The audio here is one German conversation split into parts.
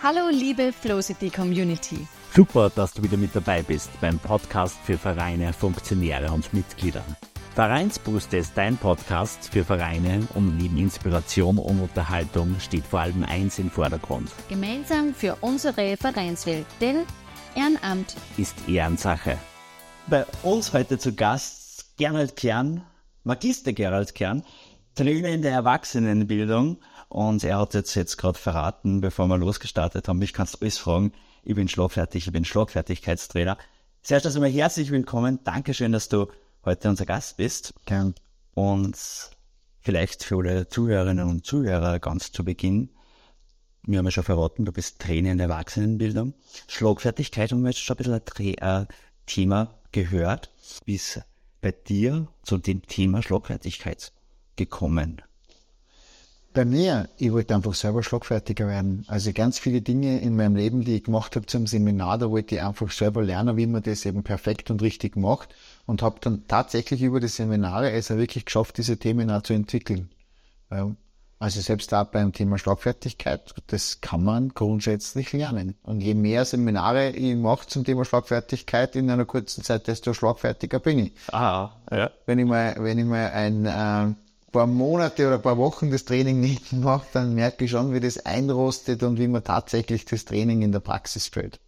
Hallo liebe Flowcity Community. Super, dass du wieder mit dabei bist beim Podcast für Vereine, Funktionäre und Mitglieder. Vereinsbooster ist dein Podcast für Vereine und neben Inspiration und Unterhaltung steht vor allem eins im Vordergrund. Gemeinsam für unsere Vereinswelt, denn Ehrenamt ist Ehrensache. Bei uns heute zu Gast Gerald Kern, Magister Gerald Kern, Trainer in der Erwachsenenbildung und er hat jetzt, jetzt gerade verraten, bevor wir losgestartet haben, mich kannst du alles fragen. Ich bin schlagfertig, ich bin Schlagfertigkeitstrainer. Zuerst also mal herzlich willkommen. Dankeschön, dass du heute unser Gast bist. Gern. Und vielleicht für alle Zuhörerinnen und Zuhörer ganz zu Beginn. Wir haben ja schon verraten, du bist Trainer in der Erwachsenenbildung. Schlagfertigkeit haben wir jetzt schon ein bisschen ein äh, Thema gehört. Wie ist bei dir zu dem Thema Schlagfertigkeit gekommen? Bei mir, ich wollte einfach selber schlagfertiger werden. Also ganz viele Dinge in meinem Leben, die ich gemacht habe zum Seminar, da wollte ich einfach selber lernen, wie man das eben perfekt und richtig macht und habe dann tatsächlich über die Seminare es also wirklich geschafft, diese Themen auch zu entwickeln. Also selbst auch beim Thema Schlagfertigkeit, das kann man grundsätzlich lernen. Und je mehr Seminare ich mache zum Thema Schlagfertigkeit in einer kurzen Zeit, desto schlagfertiger bin ich. Ah, ja. Wenn ich mal, wenn ich mal ein äh, paar Monate oder ein paar Wochen das Training nicht mache, dann merke ich schon, wie das einrostet und wie man tatsächlich das Training in der Praxis fällt.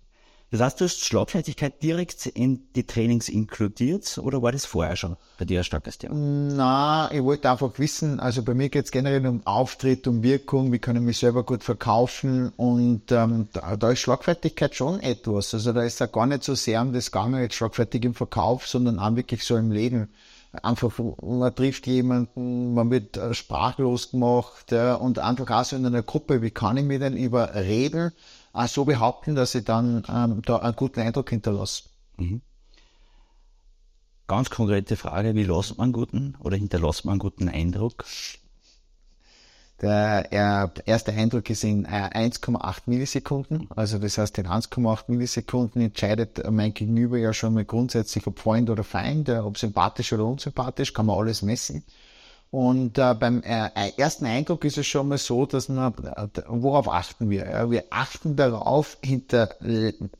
Das heißt, du hast Schlagfertigkeit direkt in die Trainings inkludiert oder war das vorher schon bei dir ein starkes Thema? Na, ich wollte einfach wissen, also bei mir geht es generell um Auftritt, um Wirkung, wie kann ich mich selber gut verkaufen und ähm, da, da, ist Schlagfertigkeit schon etwas. Also da ist ja gar nicht so sehr um das Gange jetzt schlagfertig im Verkauf, sondern auch wirklich so im Leben einfach, man trifft jemanden, man wird äh, sprachlos gemacht ja, und einfach auch so in einer Gruppe, wie kann ich mir denn über Reden auch so behaupten, dass ich dann ähm, da einen guten Eindruck hinterlasse. Mhm. Ganz konkrete Frage, wie lässt man einen guten oder hinterlässt man einen guten Eindruck? Der erste Eindruck ist in 1,8 äh, Millisekunden. Also das heißt, in 1,8 Millisekunden entscheidet mein Gegenüber ja schon mal grundsätzlich, ob Freund oder Feind, ob sympathisch oder unsympathisch, kann man alles messen. Und äh, beim äh, ersten Eindruck ist es schon mal so, dass man, äh, worauf achten wir? Ja, wir achten darauf, hinter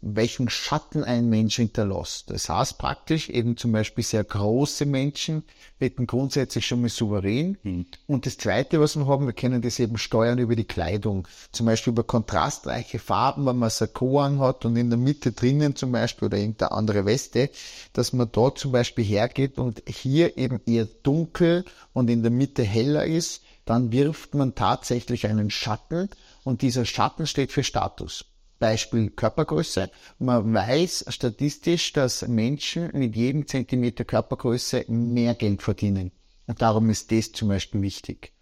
welchen Schatten ein Mensch hinterlässt. Das heißt praktisch eben zum Beispiel sehr große Menschen wirken grundsätzlich schon mal souverän. Mhm. Und das Zweite, was wir haben, wir können das eben steuern über die Kleidung. Zum Beispiel über kontrastreiche Farben, wenn man Sakko hat und in der Mitte drinnen zum Beispiel oder irgendeine andere Weste, dass man dort zum Beispiel hergeht und hier eben eher dunkel und in der Mitte heller ist, dann wirft man tatsächlich einen Schatten und dieser Schatten steht für Status. Beispiel Körpergröße. Man weiß statistisch, dass Menschen mit jedem Zentimeter Körpergröße mehr Geld verdienen. Und darum ist das zum Beispiel wichtig.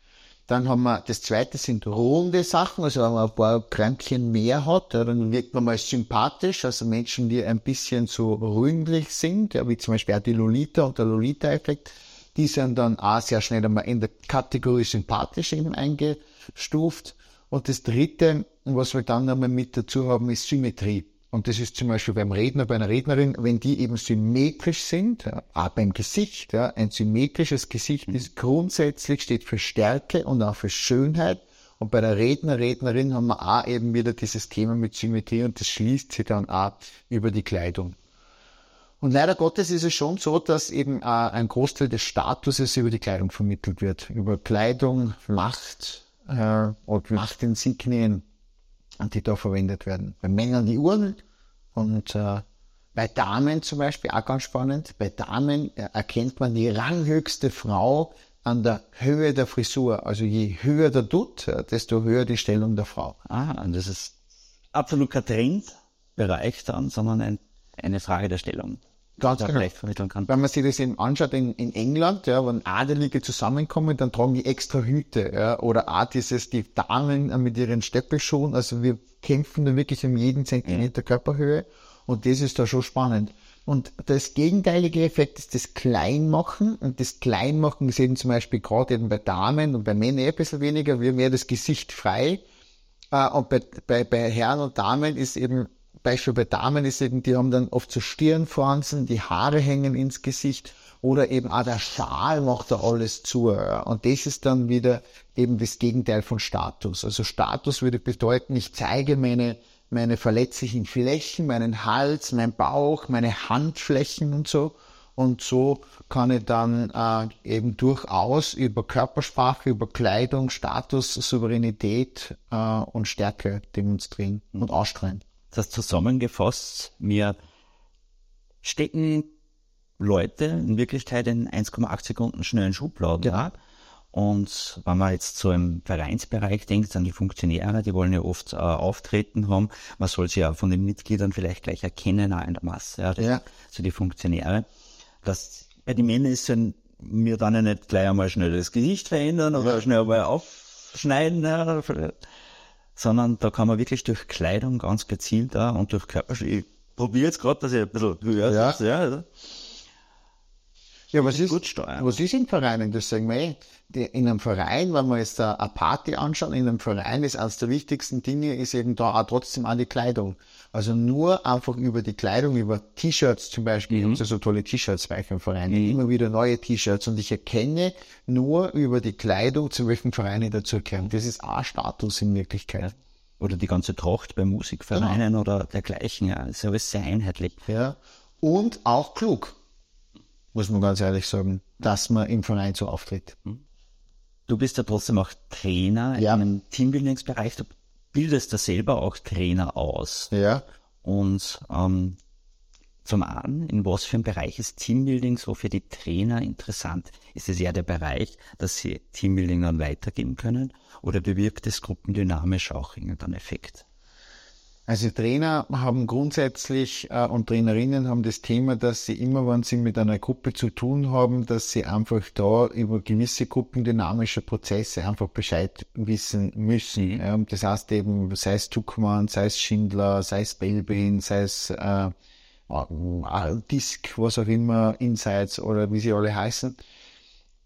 Dann haben wir, das zweite sind runde Sachen, also wenn man ein paar Kränzchen mehr hat, dann wirkt man mal sympathisch, also Menschen, die ein bisschen so ründlich sind, ja, wie zum Beispiel auch die Lolita und der Lolita-Effekt, die sind dann auch sehr schnell einmal in der Kategorie sympathisch eben eingestuft. Und das dritte, was wir dann einmal mit dazu haben, ist Symmetrie. Und das ist zum Beispiel beim Redner, bei einer Rednerin, wenn die eben symmetrisch sind, ja, auch beim Gesicht, ja, ein symmetrisches Gesicht ist grundsätzlich, steht für Stärke und auch für Schönheit. Und bei der Redner, Rednerin haben wir auch eben wieder dieses Thema mit Symmetrie und das schließt sich dann auch über die Kleidung. Und leider Gottes ist es schon so, dass eben äh, ein Großteil des Statuses über die Kleidung vermittelt wird. Über Kleidung, Macht äh, und Machtinsignien, die da verwendet werden. Bei Männern die Uhren und äh, bei Damen zum Beispiel, auch ganz spannend, bei Damen äh, erkennt man die ranghöchste Frau an der Höhe der Frisur. Also je höher der Dutt, äh, desto höher die Stellung der Frau. Ah, und das ist absolut kein Trendbereich dann, sondern ein, eine Frage der Stellung. Ganz genau. vermitteln kann. Wenn man sich das eben anschaut in, in England, ja, wenn Adelige zusammenkommen, dann tragen die extra Hüte, ja, oder auch dieses, die Damen mit ihren Steppelschuhen, also wir kämpfen da wirklich um jeden Zentimeter. Körperhöhe und das ist da schon spannend. Und das gegenteilige Effekt ist das Kleinmachen. Und das Kleinmachen ist eben zum Beispiel gerade eben bei Damen und bei Männern eher ein bisschen weniger, wir mehr das Gesicht frei. Äh, und bei, bei, bei Herren und Damen ist eben Beispiel bei Damen ist eben, die haben dann oft so Stirnfransen, die Haare hängen ins Gesicht oder eben auch der Schal macht da alles zu. Und das ist dann wieder eben das Gegenteil von Status. Also Status würde bedeuten, ich zeige meine, meine verletzlichen Flächen, meinen Hals, meinen Bauch, meine Handflächen und so. Und so kann ich dann äh, eben durchaus über Körpersprache, über Kleidung, Status, Souveränität äh, und Stärke demonstrieren und ausstrahlen. Das zusammengefasst, wir stecken Leute in Wirklichkeit in 1,8 Sekunden schnellen Schubladen. Ja. Und wenn man jetzt so im Vereinsbereich denkt, an die Funktionäre, die wollen ja oft äh, Auftreten haben. Man soll sie ja von den Mitgliedern vielleicht gleich erkennen, auch in der Masse. Ja, ja. So die Funktionäre. Das, bei den Männern ist dann mir dann ja nicht gleich einmal schnell das Gesicht verändern oder schnell einmal aufschneiden, ja, sondern da kann man wirklich durch Kleidung ganz gezielt da und durch Körpersprache, ich probiere jetzt gerade, dass ich ein bisschen höher ja. Ja, ja, was ist, was ist in Vereinen? Das sagen wir eh. In einem Verein, wenn wir jetzt eine Party anschauen, in einem Verein ist eines der wichtigsten Dinge, ist eben da auch trotzdem an die Kleidung. Also nur einfach über die Kleidung, über T-Shirts zum Beispiel, mhm. ich habe so tolle T-Shirts bei im Verein, mhm. immer wieder neue T-Shirts und ich erkenne nur über die Kleidung, zu welchem Verein ich dazugehöre. Das ist auch Status in Wirklichkeit. Oder die ganze Tracht bei Musikvereinen genau. oder dergleichen, ja, ist alles sehr einheitlich. Ja. Und auch klug muss man ganz ehrlich sagen, dass man im Verein so auftritt. Hm. Du bist ja trotzdem auch Trainer ja. im Teambuildingsbereich. Du bildest da selber auch Trainer aus. Ja. Und ähm, zum einen, in was für einem Bereich ist Teambuilding so für die Trainer interessant? Ist es eher der Bereich, dass sie Teambuilding dann weitergeben können? Oder bewirkt es gruppendynamisch auch irgendeinen Effekt? Also Trainer haben grundsätzlich äh, und Trainerinnen haben das Thema, dass sie immer, wenn sie mit einer Gruppe zu tun haben, dass sie einfach da über gewisse gruppendynamische Prozesse einfach Bescheid wissen müssen. Mhm. Ja, das heißt eben, sei es Tuckmann, sei es Schindler, sei es Belbin, sei es äh, äh, Disk, was auch immer, Insights oder wie sie alle heißen.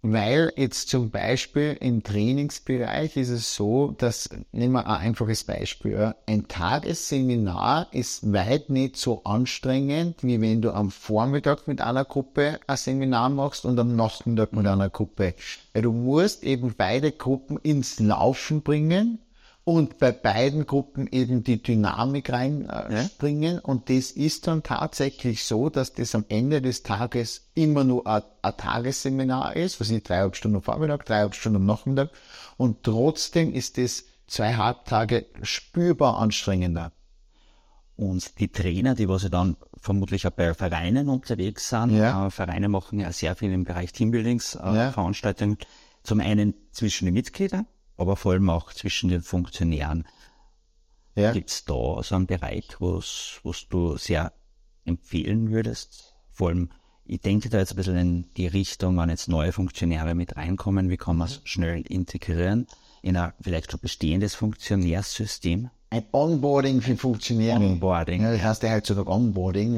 Weil jetzt zum Beispiel im Trainingsbereich ist es so, dass, nehmen wir ein einfaches Beispiel, ein Tagesseminar ist weit nicht so anstrengend, wie wenn du am Vormittag mit einer Gruppe ein Seminar machst und am Nachmittag mit einer Gruppe. Du musst eben beide Gruppen ins Laufen bringen und bei beiden Gruppen eben die Dynamik reinspringen. Ja. Und das ist dann tatsächlich so, dass das am Ende des Tages immer nur ein, ein Tagesseminar ist, was ich dreieinhalb Stunden am Vormittag, dreieinhalb Stunden am Nachmittag. Und trotzdem ist das zweieinhalb Tage spürbar anstrengender. Und die Trainer, die was ja dann vermutlich auch bei Vereinen unterwegs sind, ja. äh, Vereine machen ja sehr viel im Bereich Teambuildings, äh, ja. Veranstaltungen, zum einen zwischen den Mitgliedern, aber vor allem auch zwischen den Funktionären. Ja. Gibt es da so einen Bereich, was du sehr empfehlen würdest? Vor allem, ich denke da jetzt ein bisschen in die Richtung, wenn jetzt neue Funktionäre mit reinkommen, wie kann man es schnell integrieren in ein vielleicht schon bestehendes Funktionärssystem? Ein Onboarding für Funktionäre. Onboarding. Ja, das heißt ja heutzutage Onboarding.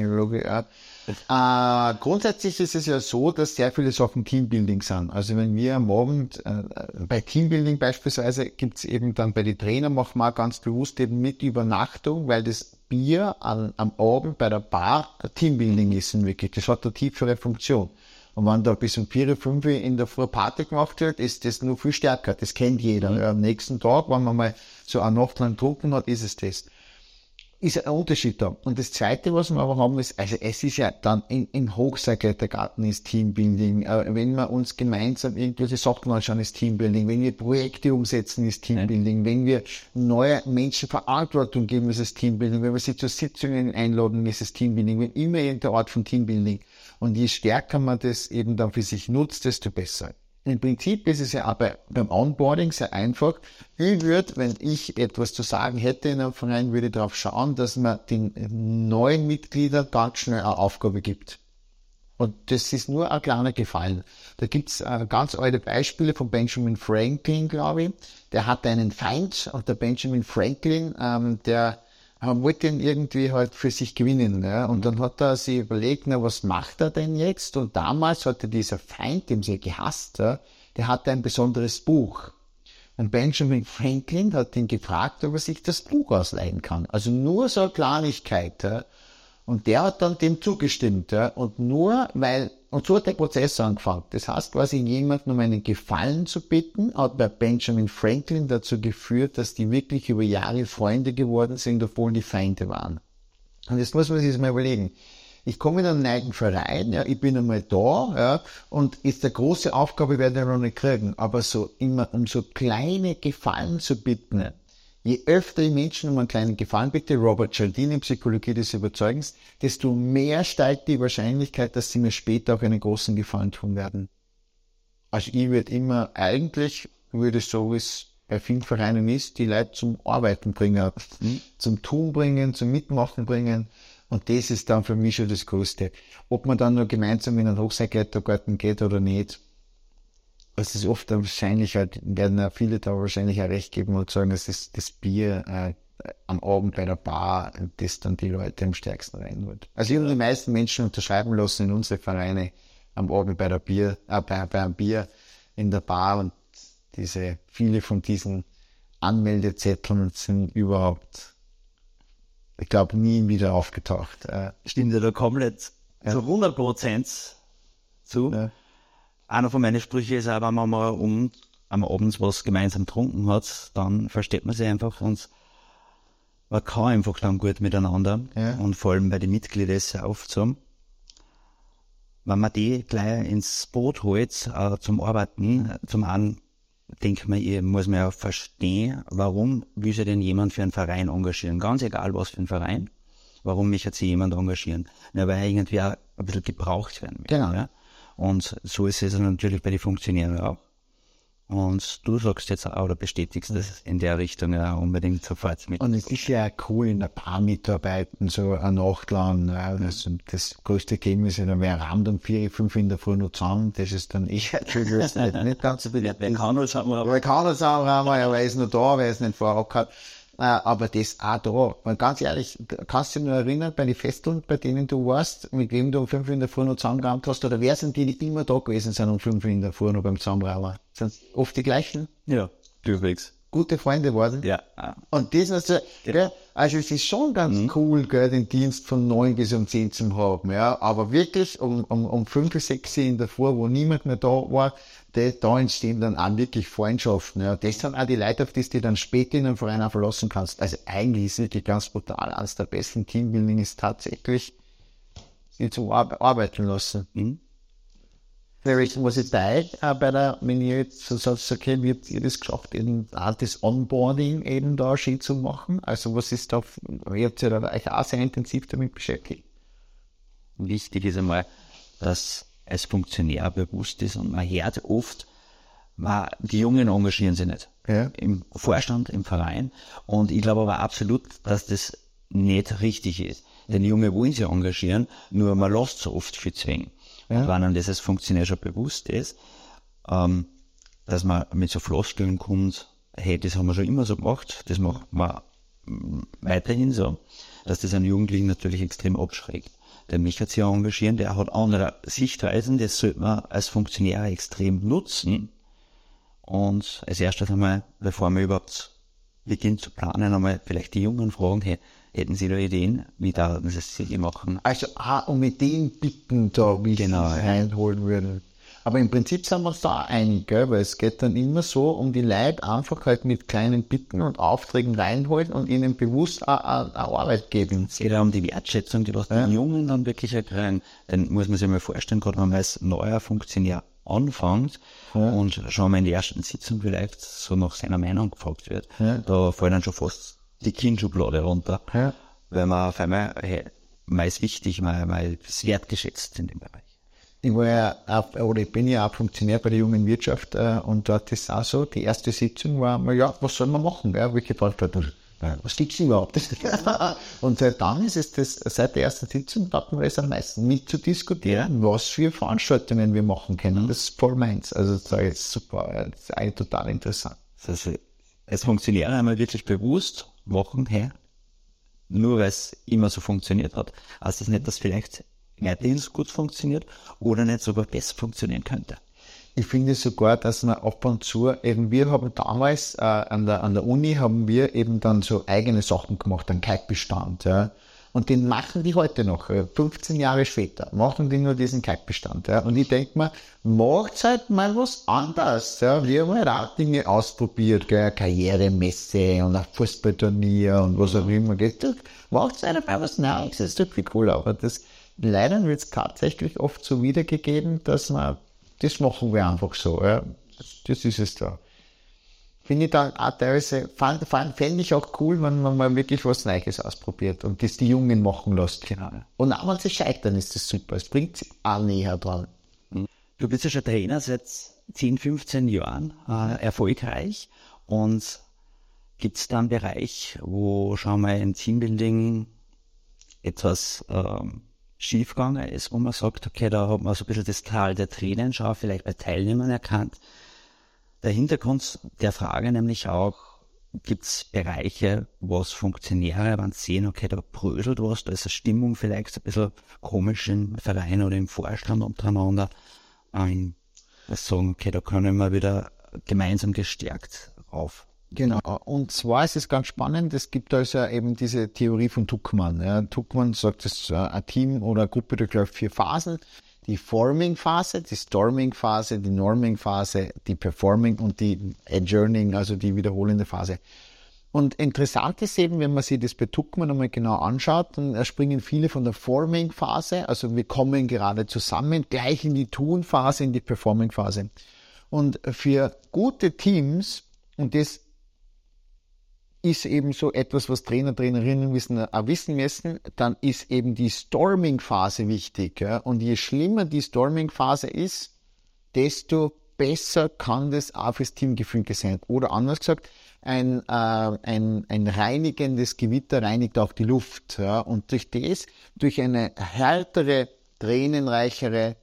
Äh, grundsätzlich ist es ja so, dass sehr viele Sachen Teambuilding sind. Also wenn wir am Abend äh, bei Teambuilding beispielsweise gibt's eben dann bei den Trainern machen wir ganz bewusst eben mit Übernachtung, weil das Bier an, am Abend bei der Bar Teambuilding ist in wirklich. Das hat eine tiefere Funktion. Und wenn da bis um 4, 5 in der Früh Party gemacht wird, ist das nur viel stärker. Das kennt jeder. Mhm. Am nächsten Tag, wenn man mal so eine Nacht lang getrunken hat, ist es das ist ein Unterschied da. Und das Zweite, was wir aber haben, ist, also es ist ja dann in, in Hochseilklettergarten ist Teambuilding. Äh, wenn wir uns gemeinsam irgendwelche Sachen anschauen, ist Teambuilding. Wenn wir Projekte umsetzen, ist Teambuilding. Wenn wir neue Menschen Verantwortung geben, ist es Teambuilding. Wenn wir sie zu Sitzungen einladen, ist es Teambuilding. Wenn immer irgendeine Art von Teambuilding. Und je stärker man das eben dann für sich nutzt, desto besser. Im Prinzip ist es ja bei, beim Onboarding sehr einfach. Ich würde, wenn ich etwas zu sagen hätte in einem Verein, würde ich darauf schauen, dass man den neuen Mitgliedern ganz schnell eine Aufgabe gibt. Und das ist nur ein kleiner Gefallen. Da gibt's äh, ganz alte Beispiele von Benjamin Franklin, glaube ich. Der hatte einen Feind und der Benjamin Franklin, ähm, der er wollte ihn irgendwie halt für sich gewinnen. Ja? Und dann hat er sich überlegt, na, was macht er denn jetzt? Und damals hatte dieser Feind, den sie gehasst, ja, der hatte ein besonderes Buch. Und Benjamin Franklin hat ihn gefragt, ob er sich das Buch ausleihen kann. Also nur so eine Kleinigkeit. Ja. Und der hat dann dem zugestimmt. Ja. Und nur weil, und so hat der Prozess angefangen. Das heißt quasi jemanden um einen Gefallen zu bitten, hat bei Benjamin Franklin dazu geführt, dass die wirklich über Jahre Freunde geworden sind, obwohl die Feinde waren. Und jetzt muss man sich das mal überlegen. Ich komme in einen neuen Verein, ja, ich bin einmal da, ja, und ist eine große Aufgabe, werde ich noch nicht kriegen. Aber so immer, um so kleine Gefallen zu bitten, je öfter ich Menschen um einen kleinen Gefallen bitte, Robert Cialdini, Psychologie des Überzeugens, desto mehr steigt die Wahrscheinlichkeit, dass sie mir später auch einen großen Gefallen tun werden. Also ich würde immer, eigentlich würde so, wie es bei vielen Vereinen ist, die Leute zum Arbeiten bringen, mhm. zum Tun bringen, zum Mitmachen bringen. Und das ist dann für mich schon das Größte. Ob man dann nur gemeinsam in einen Hochseilklettergarten geht oder nicht, das ist oft wahrscheinlich halt, werden viele da wahrscheinlich auch recht geben und sagen, das ist das Bier äh, am Abend bei der Bar, das dann die Leute am stärksten reinholt. Also ich habe die meisten Menschen unterschreiben lassen in unsere Vereine am Abend bei der Bier, äh, bei, bei einem Bier in der Bar und diese, viele von diesen Anmeldezetteln sind überhaupt ich glaube, nie wieder aufgetaucht. Äh, Stimmt ja da komplett ja. zu 100 Prozent zu. Ja. Einer von meinen Sprüchen ist auch, wenn man mal um, am Abend was gemeinsam getrunken hat, dann versteht man sich einfach und man kann einfach dann gut miteinander. Ja. Und vor allem bei den Mitgliedern ist es oft so. Wenn man die gleich ins Boot holt, äh, zum Arbeiten, zum einen denke mir, ich muss mir ja verstehen, warum will sich denn jemand für einen Verein engagieren? Ganz egal, was für ein Verein. Warum mich jetzt jemand engagieren? Ja, weil er irgendwie auch ein bisschen gebraucht werden will. Genau. Ja? Und so ist es natürlich bei den Funktionären auch. Und du sagst jetzt auch oder bestätigst das in der Richtung ja unbedingt sofort mit. Und es ist ja cool, in ein paar mitarbeiten, so eine Nacht lang. Ja, das, größte Ergebnis ist, dann wäre Rand um vier, fünf in der Früh noch zusammen. Das ist dann ich nicht, nicht ganz so viel. Wer kann uns haben wir. Wer kann uns haben wir, er ist noch da, wer ist nicht vorab gehabt. Äh, aber das auch da. Weil ganz ehrlich, kannst du dich noch erinnern, bei den Festeln, bei denen du warst, mit wem du um fünf in der Früh noch zusammengerannt hast, oder wer sind die, die immer da gewesen sind um fünf in der Früh noch beim Zusammenrauern? Sind oft die gleichen? Ja, durchwegs. Gute Freunde waren. Ja. Und das, also, ja. also es ist schon ganz mhm. cool, gell, den Dienst von neun bis um zehn zu haben, ja. Aber wirklich um, um, um fünf, sechs in der Früh, wo niemand mehr da war, das, da entstehen dann auch wirklich Freundschaften. Ja. Das sind auch die Leute, auf die du dann später in einem Verein auch verlassen kannst. Also eigentlich ist es wirklich ganz brutal. Eines der besten Teambuilding ist tatsächlich, sie zu arbeiten lassen. Mhm. Was ist da äh, bei der, wenn ihr jetzt so sagt, okay, wie habt ihr das geschafft, eben auch das Onboarding eben da schön zu machen? Also was ist da, ihr habt ja da euch auch sehr intensiv damit beschäftigt. Wichtig ist einmal, dass als Funktionär bewusst ist und man hört oft, man, die Jungen engagieren sich nicht. Ja. Im Vorstand, im Verein. Und ich glaube aber absolut, dass das nicht richtig ist. Denn die Jungen wollen sich engagieren, nur man lässt so oft viel zwingen. Ja. Und wenn einem das als Funktionär schon bewusst ist, ähm, dass man mit so Floskeln kommt, hey, das haben wir schon immer so gemacht, das machen wir weiterhin so, dass das einen Jugendlichen natürlich extrem abschreckt der mich hat sich engagieren, der hat andere Sichtweisen, das sollte man als Funktionär extrem nutzen. Und als erstes einmal, bevor man überhaupt beginnt zu planen, einmal vielleicht die Jungen fragen, hey, hätten Sie da Ideen, wie da das Sie machen? Also, ah, um Ideen bitten da, wie genau, ich reinholen würde. Aber im Prinzip sind wir uns da einig, gell? weil es geht dann immer so um die Leute einfach halt mit kleinen Bitten und Aufträgen reinholen und ihnen bewusst eine, Arbeit geben. Es geht ja um die Wertschätzung, die was ja. den Jungen dann wirklich erklären. Dann muss man sich mal vorstellen, gerade wenn man als neuer Funktionär anfängt ja. und schon mal in der ersten Sitzung vielleicht so nach seiner Meinung gefragt wird, ja. da fallen dann schon fast die Kindschublade runter. Ja. Weil man auf einmal, hey, man ist wichtig, man, man ist wertgeschätzt in dem Bereich. Ich war ja auch, oder ich bin ja auch Funktionär bei der jungen Wirtschaft äh, und dort ist auch so, die erste Sitzung war, ja, was soll man machen? Ja, gefragt hat, was gibt's überhaupt? und seit dann ist es das, seit der ersten Sitzung hatten wir es am meisten mit zu diskutieren, was für Veranstaltungen wir machen können. Mhm. Das ist voll meins. Also das ist super, das ist eigentlich total interessant. Das heißt, als Funktionär einmal wirklich bewusst machen, hey, nur weil es immer so funktioniert hat, heißt das nicht, dass vielleicht weiterhin so gut funktioniert oder nicht sogar besser funktionieren könnte. Ich finde sogar, dass man ab und zu, eben wir haben damals äh, an, der, an der Uni haben wir eben dann so eigene Sachen gemacht, einen Kalkbestand. Ja. Und den machen die heute noch, 15 äh, Jahre später, machen die nur diesen Kalkbestand. Ja. Und ich denke mir, macht halt mal was anderes. Ja. Wir haben halt auch Dinge ausprobiert, gell, Karrieremesse und ein Fußballturnier und was auch immer. Macht halt mal was Neues, das doch viel cooler. Aber das, leider wird es tatsächlich oft so wiedergegeben, dass man das machen wir einfach so. Ja. Das ist es da. Finde ich dann auch teilweise, fand, fand, fände ich auch cool, wenn man mal wirklich was Neues ausprobiert und das die Jungen machen lässt. Genau. Und auch wenn sie scheitern, ist das super. Es bringt sie auch näher dran. Du bist ja schon Trainer seit 10, 15 Jahren, äh, erfolgreich. Und gibt es da einen Bereich, wo schon mal ein Teambuilding etwas ähm, schiefgegangen ist, wo man sagt, okay, da hat man so ein bisschen das Tal der Tränen schon vielleicht bei Teilnehmern erkannt. Der Hintergrund der Frage nämlich auch, gibt es Bereiche, wo es Funktionäre wenn sehen, okay, da bröselt was, da ist eine Stimmung vielleicht ein bisschen komisch im Verein oder im Vorstand untereinander. Ähm, sagen, okay, da können wir wieder gemeinsam gestärkt rauf. Genau. Und zwar ist es ganz spannend, es gibt also eben diese Theorie von Tuckmann. Ja. Tuckmann sagt, dass ein Team oder eine Gruppe durchläuft vier Phasen. Die Forming-Phase, die Storming-Phase, die Norming-Phase, die Performing und die Adjourning, also die wiederholende Phase. Und interessant ist eben, wenn man sich das bei Tuckmann einmal genau anschaut, dann springen viele von der Forming-Phase, also wir kommen gerade zusammen, gleich in die Tun-Phase, in die Performing-Phase. Und für gute Teams, und das ist eben so etwas, was Trainer, Trainerinnen wissen, auch wissen müssen, dann ist eben die Storming-Phase wichtig. Ja? Und je schlimmer die Storming-Phase ist, desto besser kann das auch fürs Teamgefühl sein. Oder anders gesagt, ein, äh, ein, ein reinigendes Gewitter reinigt auch die Luft. Ja? Und durch das, durch eine härtere, tränenreichere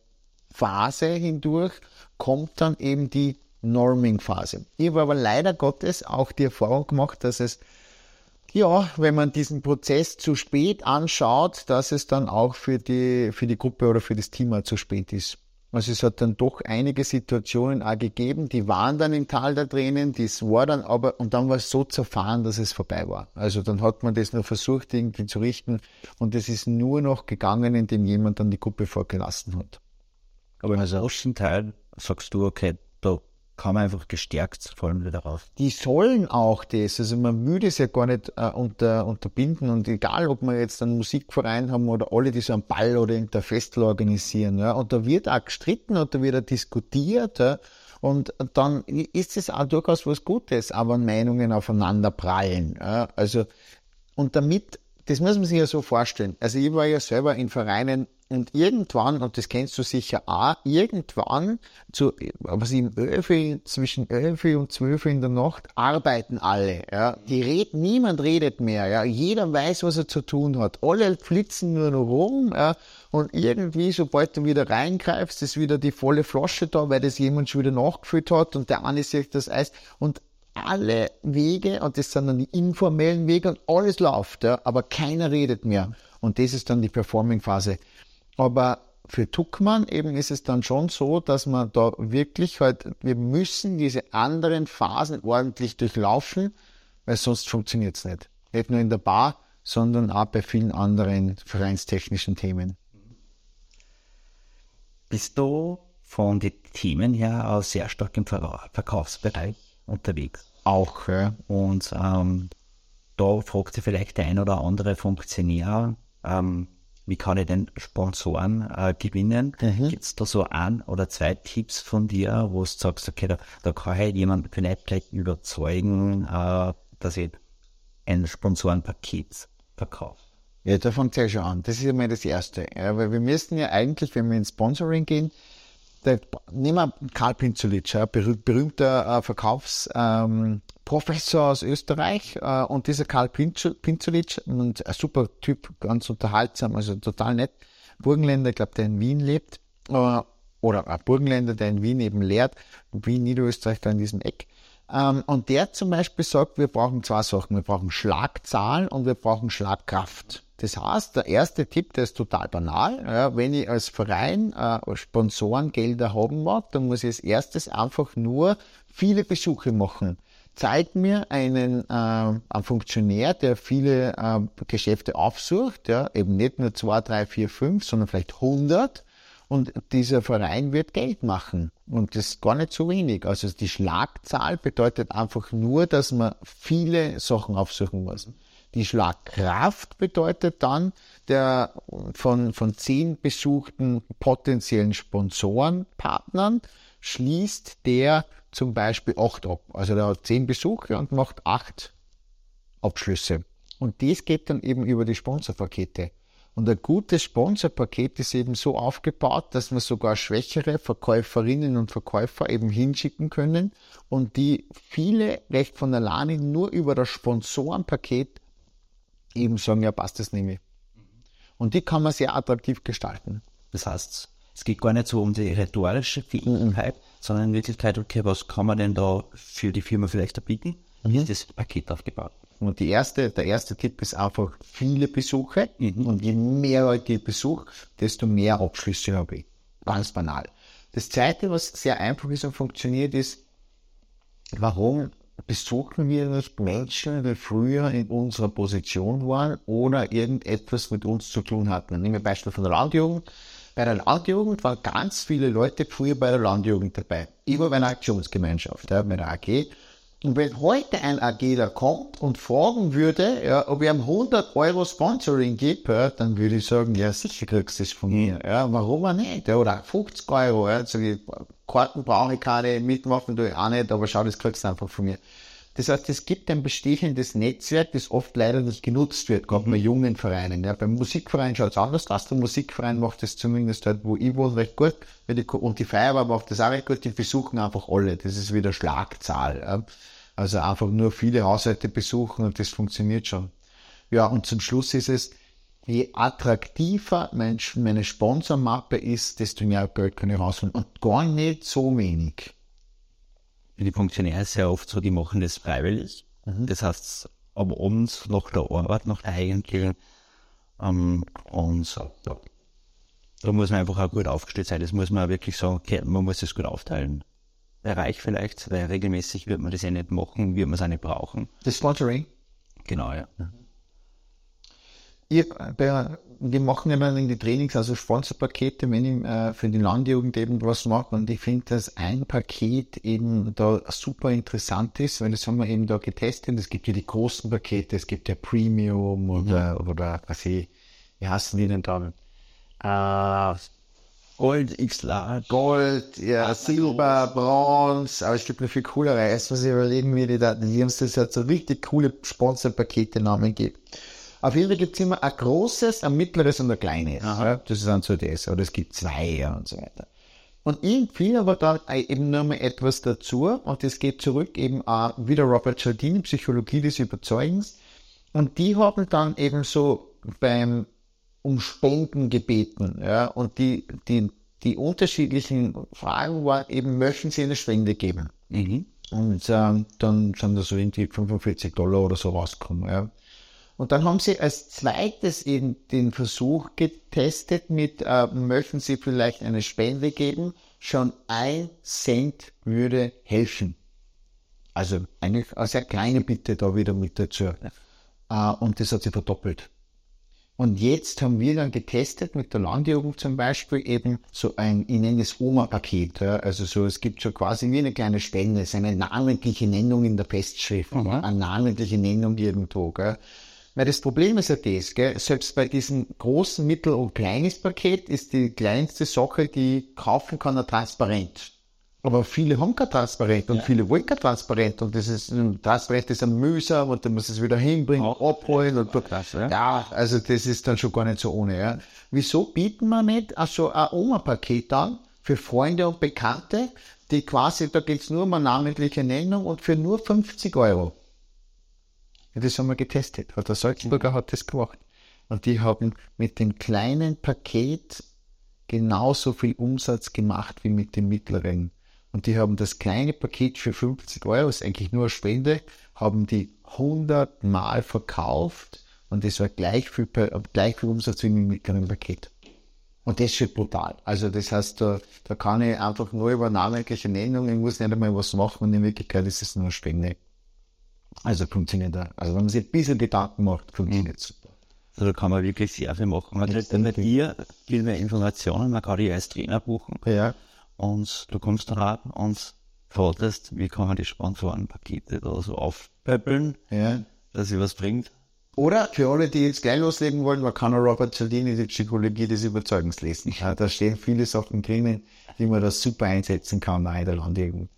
Phase hindurch, kommt dann eben die Norming-Phase. Ich habe aber leider Gottes auch die Erfahrung gemacht, dass es, ja, wenn man diesen Prozess zu spät anschaut, dass es dann auch für die, für die Gruppe oder für das Team zu spät ist. Also es hat dann doch einige Situationen auch gegeben, die waren dann im Tal der Tränen, das war dann aber, und dann war es so zerfahren, dass es vorbei war. Also dann hat man das nur versucht irgendwie zu richten und es ist nur noch gegangen, indem jemand dann die Gruppe vorgelassen hat. Aber im großen Teil sagst du, okay, da man einfach gestärkt vor allem wieder raus. Die sollen auch das, also man würde es ja gar nicht äh, unter, unterbinden. Und egal, ob wir jetzt einen Musikverein haben oder alle, die so einen Ball oder irgendein Festival organisieren, ja, und da wird auch gestritten und da wird auch diskutiert, ja, und dann ist es auch durchaus was Gutes, aber Meinungen aufeinander prallen, ja, also, und damit das muss man sich ja so vorstellen. Also ich war ja selber in Vereinen und irgendwann, und das kennst du sicher auch, irgendwann, zu, was im Öfe, zwischen 11 und 12 in der Nacht, arbeiten alle, ja. Die reden, niemand redet mehr, ja. Jeder weiß, was er zu tun hat. Alle flitzen nur noch rum, ja. Und irgendwie, sobald du wieder reingreifst, ist wieder die volle Flasche da, weil das jemand schon wieder nachgefüllt hat und der eine sich das Eis und alle Wege, und das sind dann die informellen Wege und alles läuft, ja, aber keiner redet mehr. Und das ist dann die Performing-Phase. Aber für Tuckmann eben ist es dann schon so, dass man da wirklich halt, wir müssen diese anderen Phasen ordentlich durchlaufen, weil sonst funktioniert es nicht. Nicht nur in der Bar, sondern auch bei vielen anderen vereinstechnischen Themen. Bist du von den Themen her auch sehr stark im Verkaufsbereich unterwegs? Auch, ja. Und ähm, da fragt sich vielleicht der ein oder andere Funktionär, ähm, wie kann ich denn Sponsoren äh, gewinnen? Mhm. Gibt es da so ein oder zwei Tipps von dir, wo du sagst, okay, da, da kann ich jemanden vielleicht gleich überzeugen, äh, dass ich ein Sponsorenpaket verkaufe? Ja, da fängt es ja schon an. Das ist einmal das Erste. Ja, weil wir müssen ja eigentlich, wenn wir ins Sponsoring gehen, nehmen wir Karl Pinzulic, ja, berühmter äh, Verkaufsprofessor ähm, aus Österreich äh, und dieser Karl Pinzulic, ein super Typ, ganz unterhaltsam, also total nett, Burgenländer, ich glaube, der in Wien lebt, äh, oder ein Burgenländer, der in Wien eben lehrt, Wien, Niederösterreich, da in diesem Eck, und der zum Beispiel sagt, wir brauchen zwei Sachen. Wir brauchen Schlagzahlen und wir brauchen Schlagkraft. Das heißt, der erste Tipp, der ist total banal. Ja, wenn ich als Verein äh, Sponsorengelder haben mag, dann muss ich als erstes einfach nur viele Besuche machen. Zeig mir einen, äh, einen Funktionär, der viele äh, Geschäfte aufsucht, ja, eben nicht nur zwei, drei, vier, fünf, sondern vielleicht 100 und dieser Verein wird Geld machen. Und das ist gar nicht so wenig. Also die Schlagzahl bedeutet einfach nur, dass man viele Sachen aufsuchen muss. Die Schlagkraft bedeutet dann, der von, von zehn besuchten potenziellen Sponsorenpartnern schließt der zum Beispiel acht ab. Also der hat zehn Besuche und macht acht Abschlüsse. Und das geht dann eben über die Sponsorpakete. Und ein gutes Sponsorpaket ist eben so aufgebaut, dass wir sogar schwächere Verkäuferinnen und Verkäufer eben hinschicken können und die viele recht von alleine nur über das Sponsorenpaket eben sagen, ja, passt das nehme ich. Und die kann man sehr attraktiv gestalten. Das heißt, es geht gar nicht so um die rhetorische Fähigkeit, sondern in Wirklichkeit, okay, was kann man denn da für die Firma vielleicht bieten? Wie ist das Paket aufgebaut? Und die erste, der erste Tipp ist einfach viele Besuche. Mhm. Und je mehr Leute ich besuche, desto mehr Abschlüsse habe ich. Ganz banal. Das zweite, was sehr einfach ist und funktioniert, ist, warum besuchen wir das Menschen, die früher in unserer Position waren oder irgendetwas mit uns zu tun hatten. Nehmen wir Beispiel von der Landjugend. Bei der Landjugend waren ganz viele Leute früher bei der Landjugend dabei. Ich war bei einer Aktionsgemeinschaft, ja, bei der AG. Und wenn heute ein AGler kommt und fragen würde, ja, ob ich ihm 100 Euro Sponsoring gebe, dann würde ich sagen, ja, sicher kriegst du das von mir. Ja, warum auch nicht? Ja, oder 50 Euro. Ja, sag ich, Karten brauche ich keine, mitmachen tue ich auch nicht, aber schau, das kriegst du einfach von mir. Das heißt, es gibt ein bestehendes Netzwerk, das oft leider nicht genutzt wird, gerade mhm. bei jungen Vereinen. Ja, beim Musikverein schaut es anders aus. Der Musikverein macht das zumindest dort, wo ich wohne, recht gut. Und die Feuerwehr macht das auch recht gut. Die besuchen einfach alle. Das ist wieder Schlagzahl. Ja. Also einfach nur viele Haushalte besuchen und das funktioniert schon. Ja, und zum Schluss ist es, je attraktiver meine Sponsormappe ist, desto mehr Geld kann ich rausholen. Und gar nicht so wenig die Funktionäre sehr oft so, die machen das freiwillig. Mhm. Das heißt, am Abend nach der Arbeit, nach der eigentlichen, ähm, und so, da muss man einfach auch gut aufgestellt sein. Das muss man auch wirklich sagen, okay, man muss das gut aufteilen. Bereich vielleicht, weil regelmäßig wird man das ja nicht machen, wird man es auch nicht brauchen. Das Sponsoring? Genau, ja. Mhm. Ich, bei, wir machen immer in die Trainings, also Sponsorpakete, wenn ich äh, für die Landjugend eben was mache. Und ich finde, dass ein Paket eben da super interessant ist, weil das haben wir eben da getestet. Es gibt ja die großen Pakete, es gibt ja Premium oder, mhm. oder was ich, wie heißen die denn dann? Äh, Gold, X-Large. Gold, ja, Silber, Bronze, aber es gibt noch viel coolere. Erst was ich überlegen würde, da, die haben es das halt so richtig coole Sponsorpakete Namen gibt. Auf jeden Fall gibt es immer ein großes, ein mittleres und ein kleines. Ja, das ist dann so das. Oder es gibt zwei ja, und so weiter. Und irgendwie aber da eben nur mal etwas dazu. Und das geht zurück eben auch wieder Robert Cialdini, Psychologie des Überzeugens. Und die haben dann eben so beim um Spenden gebeten. Ja, und die, die, die unterschiedlichen Fragen waren eben, möchten sie eine Spende geben? Mhm. Und ähm, dann sind da so irgendwie 45 Dollar oder so rausgekommen. Ja. Und dann haben sie als zweites eben den Versuch getestet mit, äh, möchten Sie vielleicht eine Spende geben? Schon ein Cent würde helfen. Also eigentlich eine sehr kleine Bitte da wieder mit dazu. Äh, und das hat sich verdoppelt. Und jetzt haben wir dann getestet mit der Landjugend zum Beispiel eben so ein, ich nenne es Oma-Paket. Ja? Also so, es gibt so quasi wie eine kleine Spende, es ist eine namentliche Nennung in der Festschrift, mhm. eine namentliche Nennung irgendwo. Gell? Weil das Problem ist ja das, gell? selbst bei diesem großen, mittel- und kleines Paket ist die kleinste Sache, die ich kaufen kann, ein Transparent. Aber viele haben kein Transparent und ja. viele wollen kein Transparent und das ist ein Transparent ist ein mühsam und dann muss es wieder hinbringen, Auch abholen und krass, ja? ja, also das ist dann schon gar nicht so ohne. Ja. Wieso bieten wir nicht also ein Oma-Paket an für Freunde und Bekannte, die quasi, da geht's nur um eine namentliche Nennung und für nur 50 Euro. Ja, das haben wir getestet. Der Salzburger hat das gemacht. Und die haben mit dem kleinen Paket genauso viel Umsatz gemacht wie mit dem mittleren. Und die haben das kleine Paket für 50 Euro, ist eigentlich nur eine Spende, haben die 100 Mal verkauft und das war gleich viel, gleich viel Umsatz wie mit einem Paket. Und das ist schon brutal. Also das heißt, da, da kann ich einfach nur über namentliche Nennung, ich muss nicht einmal was machen und in Wirklichkeit ist es nur eine Spende. Also funktioniert da. Also wenn man sich ein bisschen Gedanken macht, funktioniert es super. Also da kann man wirklich sehr viel machen. Man kriegt dann bei dir viel mehr Informationen, man kann dich als Trainer buchen. Ja. Und du kommst ab und forderst, wie kann man die Sponsorenpakete da so aufpäppeln, Ja. dass sie was bringt. Oder für alle, die jetzt gleich loslegen wollen, man kann auch Robert Cialdini die Psychologie des Überzeugens lesen. Ja, da stehen viele Sachen drinnen, wie man das super einsetzen kann auch in der Landjugend.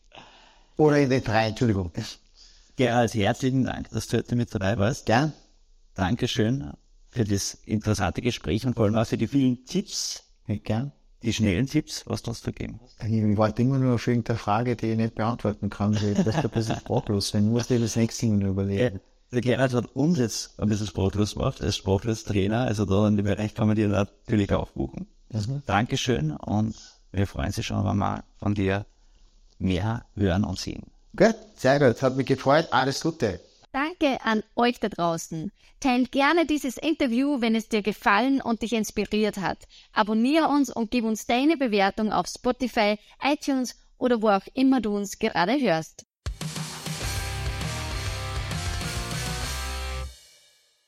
Oder in den drei, Entschuldigung. Gerald, herzlichen Dank, dass du heute mit dabei warst. Gern. Dankeschön für das interessante Gespräch und vor allem auch für die vielen Tipps, Ja. Die schnellen Tipps, was du uns da gegeben hast. Ich warte immer nur auf irgendeine Frage, die ich nicht beantworten kann. weil Das ist ein bisschen sprachlos. sein. Ich muss dir das nächste Mal überlegen. Der Gerald hat uns jetzt ein bisschen sprachlos gemacht, als Sprachlos-Trainer, also da in dem Bereich kann man dir natürlich auch buchen. Dankeschön und wir freuen uns schon, wenn wir von dir mehr hören und sehen. Gut, sehr gut. Hat mich gefreut. Alles Gute. Danke an euch da draußen. Teilt gerne dieses Interview, wenn es dir gefallen und dich inspiriert hat. Abonniere uns und gib uns deine Bewertung auf Spotify, iTunes oder wo auch immer du uns gerade hörst.